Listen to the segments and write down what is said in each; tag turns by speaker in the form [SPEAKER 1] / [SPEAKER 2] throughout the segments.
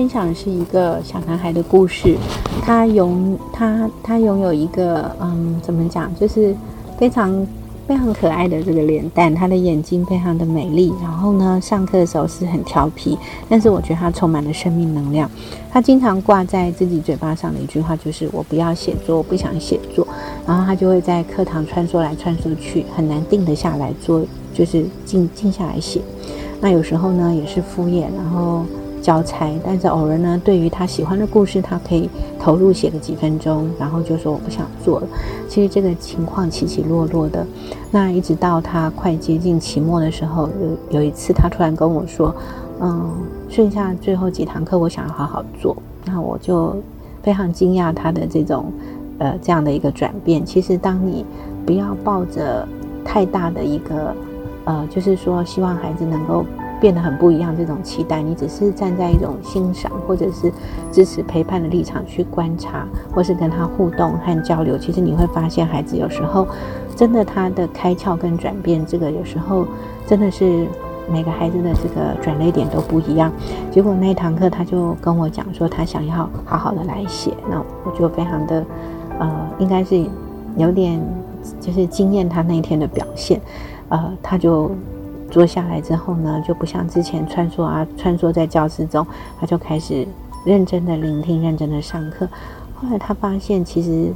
[SPEAKER 1] 分享的是一个小男孩的故事，他拥他他拥有一个嗯，怎么讲，就是非常非常可爱的这个脸蛋，他的眼睛非常的美丽。然后呢，上课的时候是很调皮，但是我觉得他充满了生命能量。他经常挂在自己嘴巴上的一句话就是“我不要写作，我不想写作”。然后他就会在课堂穿梭来穿梭去，很难定得下来做，就是静静下来写。那有时候呢，也是敷衍，然后交差。但是偶尔呢，对于他喜欢的故事，他可以投入写个几分钟，然后就说我不想做了。其实这个情况起起落落的。那一直到他快接近期末的时候，有有一次他突然跟我说：“嗯，剩下最后几堂课，我想要好好做。”那我就非常惊讶他的这种呃这样的一个转变。其实当你不要抱着太大的一个。呃，就是说，希望孩子能够变得很不一样。这种期待，你只是站在一种欣赏或者是支持陪伴的立场去观察，或是跟他互动和交流。其实你会发现，孩子有时候真的他的开窍跟转变，这个有时候真的是每个孩子的这个转捩点都不一样。结果那一堂课，他就跟我讲说，他想要好好的来写。那我就非常的呃，应该是有点就是惊艳他那一天的表现。呃，他就坐下来之后呢，就不像之前穿梭啊，穿梭在教室中，他就开始认真的聆听，认真的上课。后来他发现其实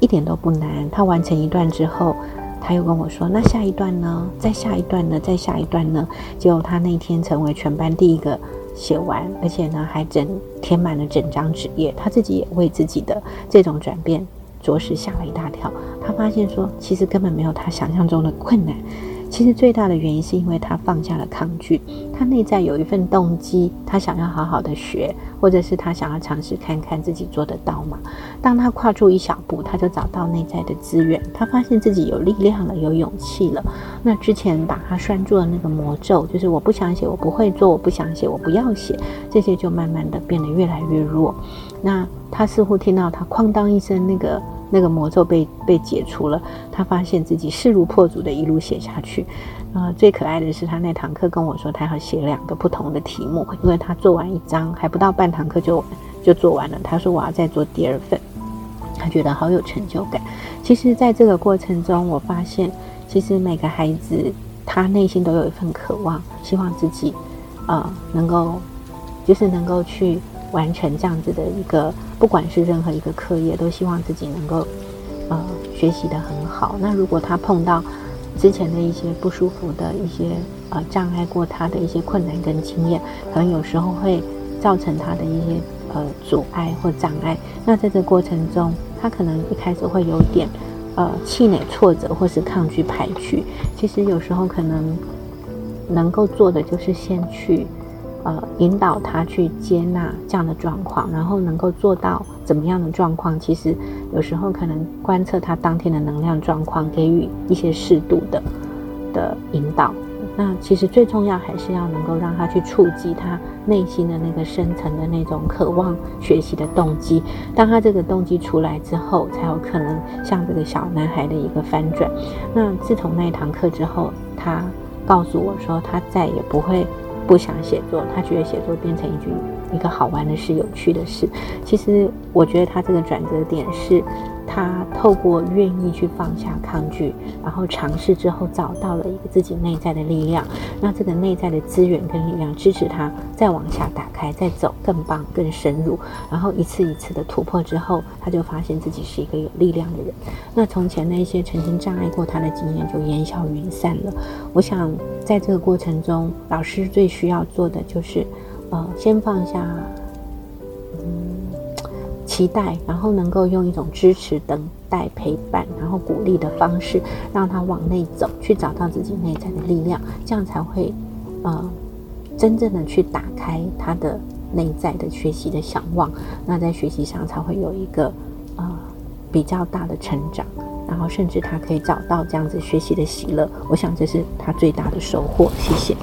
[SPEAKER 1] 一点都不难。他完成一段之后，他又跟我说：“那下一段呢？再下一段呢？再下一段呢？”结果他那天成为全班第一个写完，而且呢还整填满了整张纸页。他自己也为自己的这种转变着实吓了一大跳。他发现说，其实根本没有他想象中的困难。其实最大的原因是因为他放下了抗拒，他内在有一份动机，他想要好好的学，或者是他想要尝试看看自己做得到吗？当他跨出一小步，他就找到内在的资源，他发现自己有力量了，有勇气了。那之前把他拴住的那个魔咒，就是我不想写，我不会做，我不想写，我不要写，这些就慢慢的变得越来越弱。那他似乎听到他哐当一声那个。那个魔咒被被解除了，他发现自己势如破竹的一路写下去。啊，最可爱的是他那堂课跟我说，他要写两个不同的题目，因为他做完一章还不到半堂课就就做完了。他说我要再做第二份，他觉得好有成就感。其实，在这个过程中，我发现其实每个孩子他内心都有一份渴望，希望自己啊能够就是能够去完成这样子的一个。不管是任何一个课业，都希望自己能够，呃，学习的很好。那如果他碰到之前的一些不舒服的一些呃障碍过他的一些困难跟经验，可能有时候会造成他的一些呃阻碍或障碍。那在这过程中，他可能一开始会有点呃气馁、挫折或是抗拒、排拒。其实有时候可能能够做的就是先去。呃，引导他去接纳这样的状况，然后能够做到怎么样的状况？其实有时候可能观测他当天的能量状况，给予一些适度的的引导。那其实最重要还是要能够让他去触及他内心的那个深层的那种渴望学习的动机。当他这个动机出来之后，才有可能像这个小男孩的一个翻转。那自从那一堂课之后，他告诉我说，他再也不会。不想写作，他觉得写作变成一句一个好玩的事、有趣的事。其实，我觉得他这个转折点是。他透过愿意去放下抗拒，然后尝试之后，找到了一个自己内在的力量。那这个内在的资源跟力量支持他再往下打开，再走更棒、更深入。然后一次一次的突破之后，他就发现自己是一个有力量的人。那从前那些曾经障碍过他的经验就烟消云散了。我想在这个过程中，老师最需要做的就是，呃，先放下。期待，然后能够用一种支持、等待、陪伴，然后鼓励的方式，让他往内走，去找到自己内在的力量，这样才会，呃，真正的去打开他的内在的学习的向往。那在学习上才会有一个呃比较大的成长，然后甚至他可以找到这样子学习的喜乐。我想这是他最大的收获。谢谢。